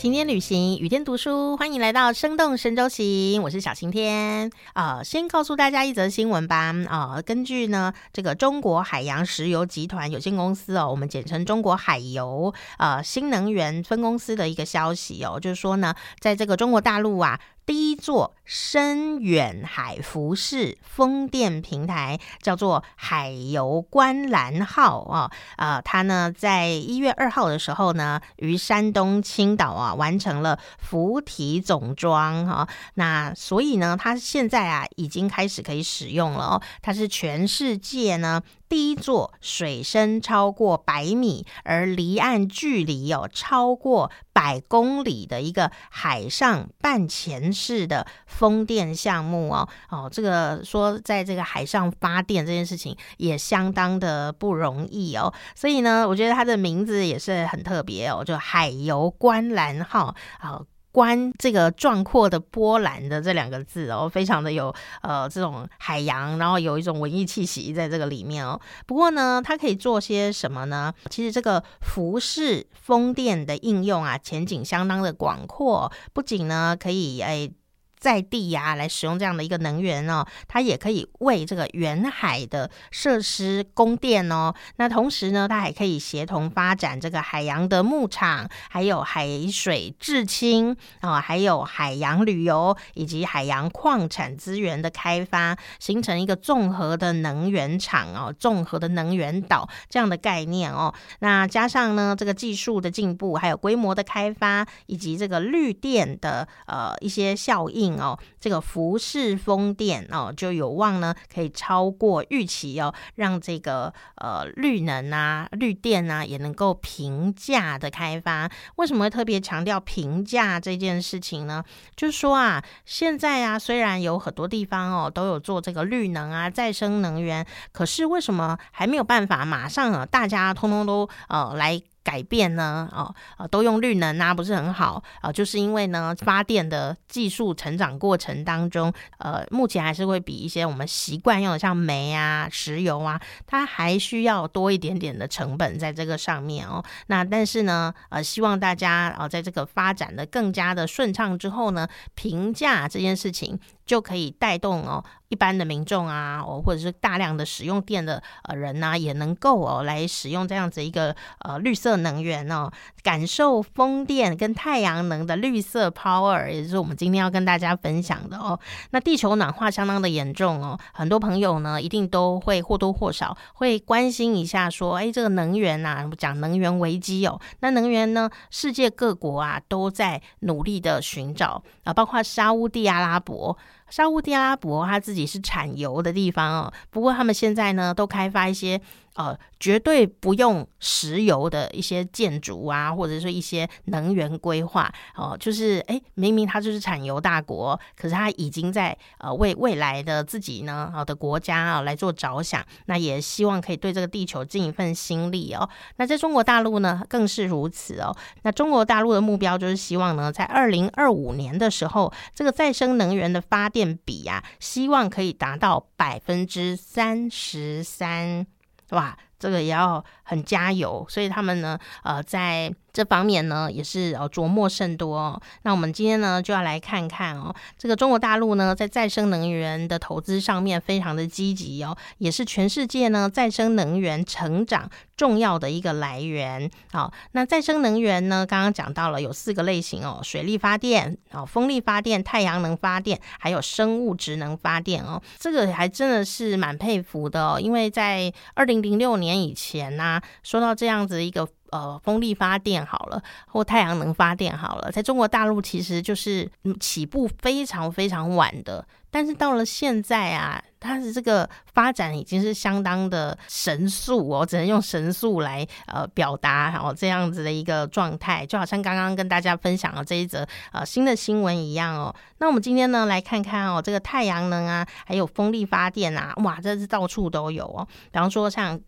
晴天旅行，雨天读书，欢迎来到生动神州行，我是小晴天。啊，先告诉大家一则新闻吧。啊，根据呢这个中国海洋石油集团有限公司哦，我们简称中国海油，呃，新能源分公司的一个消息哦，就是说呢，在这个中国大陆啊。第一座深远海浮式风电平台叫做海油观澜号啊，啊，它呢在一月二号的时候呢，于山东青岛啊完成了浮体总装哈，那所以呢，它现在啊已经开始可以使用了哦，它是全世界呢。第一座水深超过百米，而离岸距离有超过百公里的一个海上半潜式的风电项目哦哦，这个说在这个海上发电这件事情也相当的不容易哦，所以呢，我觉得它的名字也是很特别哦，就海油观澜号啊。观这个壮阔的波澜的这两个字哦，非常的有呃这种海洋，然后有一种文艺气息在这个里面哦。不过呢，它可以做些什么呢？其实这个服饰风电的应用啊，前景相当的广阔，不仅呢可以诶。在地呀，来使用这样的一个能源哦，它也可以为这个远海的设施供电哦。那同时呢，它还可以协同发展这个海洋的牧场，还有海水制氢啊，还有海洋旅游以及海洋矿产资源的开发，形成一个综合的能源厂哦，综合的能源岛这样的概念哦。那加上呢，这个技术的进步，还有规模的开发，以及这个绿电的呃一些效应。哦，这个浮式风电哦，就有望呢可以超过预期哦，让这个呃绿能啊、绿电啊也能够平价的开发。为什么会特别强调平价这件事情呢？就是说啊，现在啊虽然有很多地方哦都有做这个绿能啊、再生能源，可是为什么还没有办法马上啊大家通通都呃来？改变呢？哦，啊，都用绿能啊，不是很好啊，就是因为呢，发电的技术成长过程当中，呃，目前还是会比一些我们习惯用的像煤啊、石油啊，它还需要多一点点的成本在这个上面哦。那但是呢，呃，希望大家啊，在这个发展的更加的顺畅之后呢，评价这件事情。就可以带动哦，一般的民众啊，哦，或者是大量的使用电的呃人呐，也能够哦来使用这样子一个呃绿色能源哦，感受风电跟太阳能的绿色 power，也就是我们今天要跟大家分享的哦。那地球暖化相当的严重哦，很多朋友呢一定都会或多或少会关心一下，说，哎，这个能源呐，讲能源危机哦，那能源呢，世界各国啊都在努力的寻找啊，包括沙乌地阿拉伯。沙地阿拉伯，它自己是产油的地方哦。不过他们现在呢，都开发一些。呃，绝对不用石油的一些建筑啊，或者说一些能源规划哦，就是哎，明明它就是产油大国，可是它已经在呃为未来的自己呢，好的国家啊来做着想，那也希望可以对这个地球尽一份心力哦。那在中国大陆呢，更是如此哦。那中国大陆的目标就是希望呢，在二零二五年的时候，这个再生能源的发电比呀，希望可以达到百分之三十三。哇，这个也要很加油，所以他们呢，呃，在。这方面呢也是呃琢磨甚多哦。那我们今天呢就要来看看哦，这个中国大陆呢在再生能源的投资上面非常的积极哦，也是全世界呢再生能源成长重要的一个来源。好，那再生能源呢刚刚讲到了有四个类型哦，水力发电、哦风力发电、太阳能发电，还有生物质能发电哦。这个还真的是蛮佩服的哦，因为在二零零六年以前呢，说到这样子一个。呃，风力发电好了，或太阳能发电好了，在中国大陆其实就是起步非常非常晚的，但是到了现在啊，它的这个发展已经是相当的神速哦，只能用神速来呃表达哦这样子的一个状态，就好像刚刚跟大家分享的这一则呃新的新闻一样哦。那我们今天呢来看看哦，这个太阳能啊，还有风力发电啊，哇，这是到处都有哦。比方说像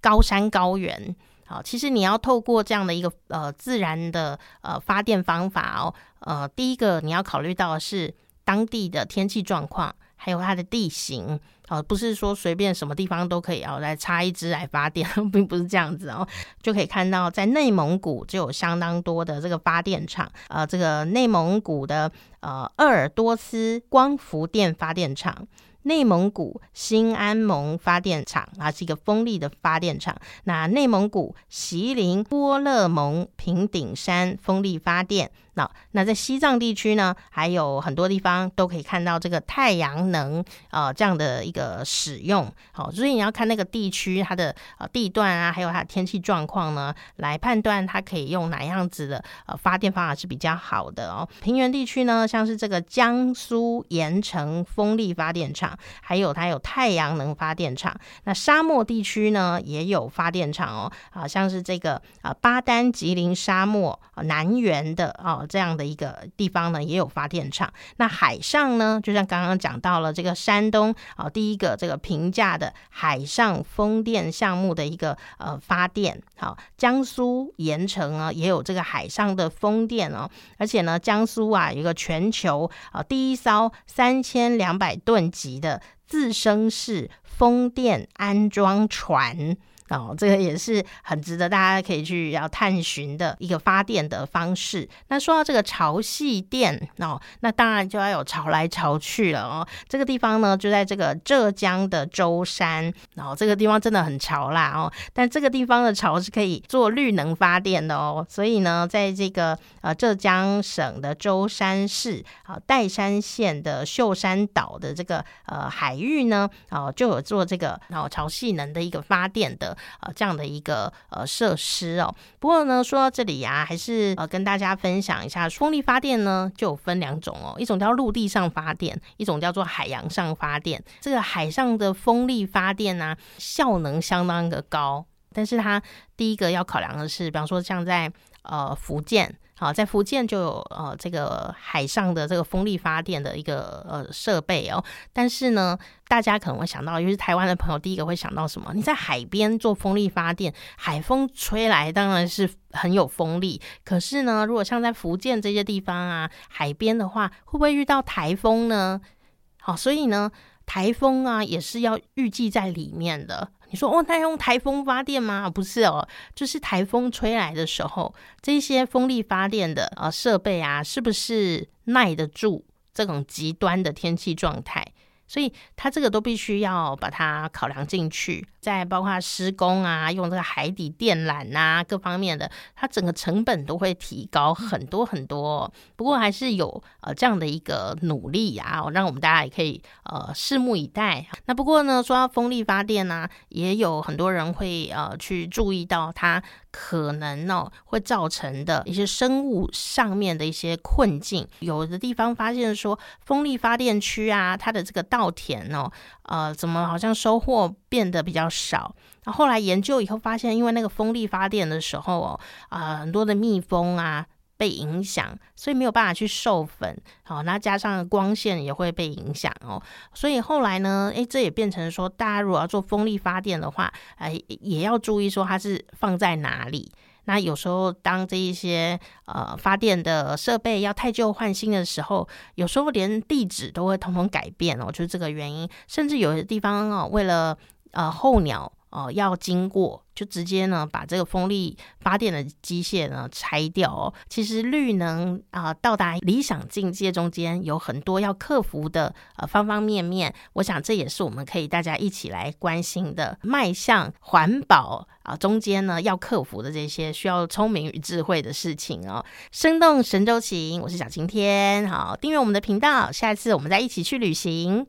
高山高原。好，其实你要透过这样的一个呃自然的呃发电方法哦，呃，第一个你要考虑到的是当地的天气状况，还有它的地形哦，不是说随便什么地方都可以哦来插一支来发电，并不是这样子哦。就可以看到，在内蒙古就有相当多的这个发电厂，呃，这个内蒙古的呃鄂尔多斯光伏电发电厂。内蒙古新安盟发电厂啊，是一个风力的发电厂。那内蒙古锡林郭勒盟平顶山风力发电。那那在西藏地区呢，还有很多地方都可以看到这个太阳能呃这样的一个使用。好，所以你要看那个地区它的呃地段啊，还有它的天气状况呢，来判断它可以用哪样子的呃发电方法是比较好的哦。平原地区呢，像是这个江苏盐城风力发电厂，还有它有太阳能发电厂。那沙漠地区呢，也有发电厂哦，啊，像是这个啊巴丹吉林沙漠南缘的哦。这样的一个地方呢，也有发电厂。那海上呢，就像刚刚讲到了这个山东啊，第一个这个平价的海上风电项目的一个呃发电。好，江苏盐城啊，也有这个海上的风电哦。而且呢，江苏啊，有一个全球啊第一艘三千两百吨级的自升式风电安装船。哦，这个也是很值得大家可以去要探寻的一个发电的方式。那说到这个潮汐电哦，那当然就要有潮来潮去了哦。这个地方呢，就在这个浙江的舟山，然后这个地方真的很潮啦哦。但这个地方的潮是可以做绿能发电的哦。所以呢，在这个呃浙江省的舟山市啊岱山县的秀山岛的这个呃海域呢，哦就有做这个然后潮汐能的一个发电的。呃，这样的一个呃设施哦。不过呢，说到这里呀，还是呃跟大家分享一下，风力发电呢就分两种哦，一种叫陆地上发电，一种叫做海洋上发电。这个海上的风力发电呢，效能相当的高，但是它第一个要考量的是，比方说像在呃福建。好，在福建就有呃这个海上的这个风力发电的一个呃设备哦，但是呢，大家可能会想到，尤其是台湾的朋友，第一个会想到什么？你在海边做风力发电，海风吹来当然是很有风力，可是呢，如果像在福建这些地方啊，海边的话，会不会遇到台风呢？好，所以呢，台风啊也是要预计在里面的。你说哦，那用台风发电吗？不是哦，就是台风吹来的时候，这些风力发电的啊设备啊，是不是耐得住这种极端的天气状态？所以它这个都必须要把它考量进去。在包括施工啊，用这个海底电缆啊，各方面的，它整个成本都会提高很多很多。不过还是有呃这样的一个努力啊，让我们大家也可以呃拭目以待。那不过呢，说到风力发电呢，也有很多人会呃去注意到它可能哦会造成的一些生物上面的一些困境。有的地方发现说，风力发电区啊，它的这个稻田哦。呃，怎么好像收获变得比较少？那后来研究以后发现，因为那个风力发电的时候哦，啊，很多的蜜蜂啊被影响，所以没有办法去授粉。好，那加上光线也会被影响哦，所以后来呢，诶，这也变成说，大家如果要做风力发电的话，哎，也要注意说它是放在哪里。那有时候，当这一些呃发电的设备要太旧换新的时候，有时候连地址都会统统改变哦，就是这个原因。甚至有的地方哦，为了呃候鸟哦要经过，就直接呢把这个风力发电的机械呢拆掉哦。其实绿能啊到达理想境界中间有很多要克服的呃方方面面，我想这也是我们可以大家一起来关心的，迈向环保。啊，中间呢要克服的这些需要聪明与智慧的事情哦。生动神州行，我是小晴天，好，订阅我们的频道，下次我们再一起去旅行。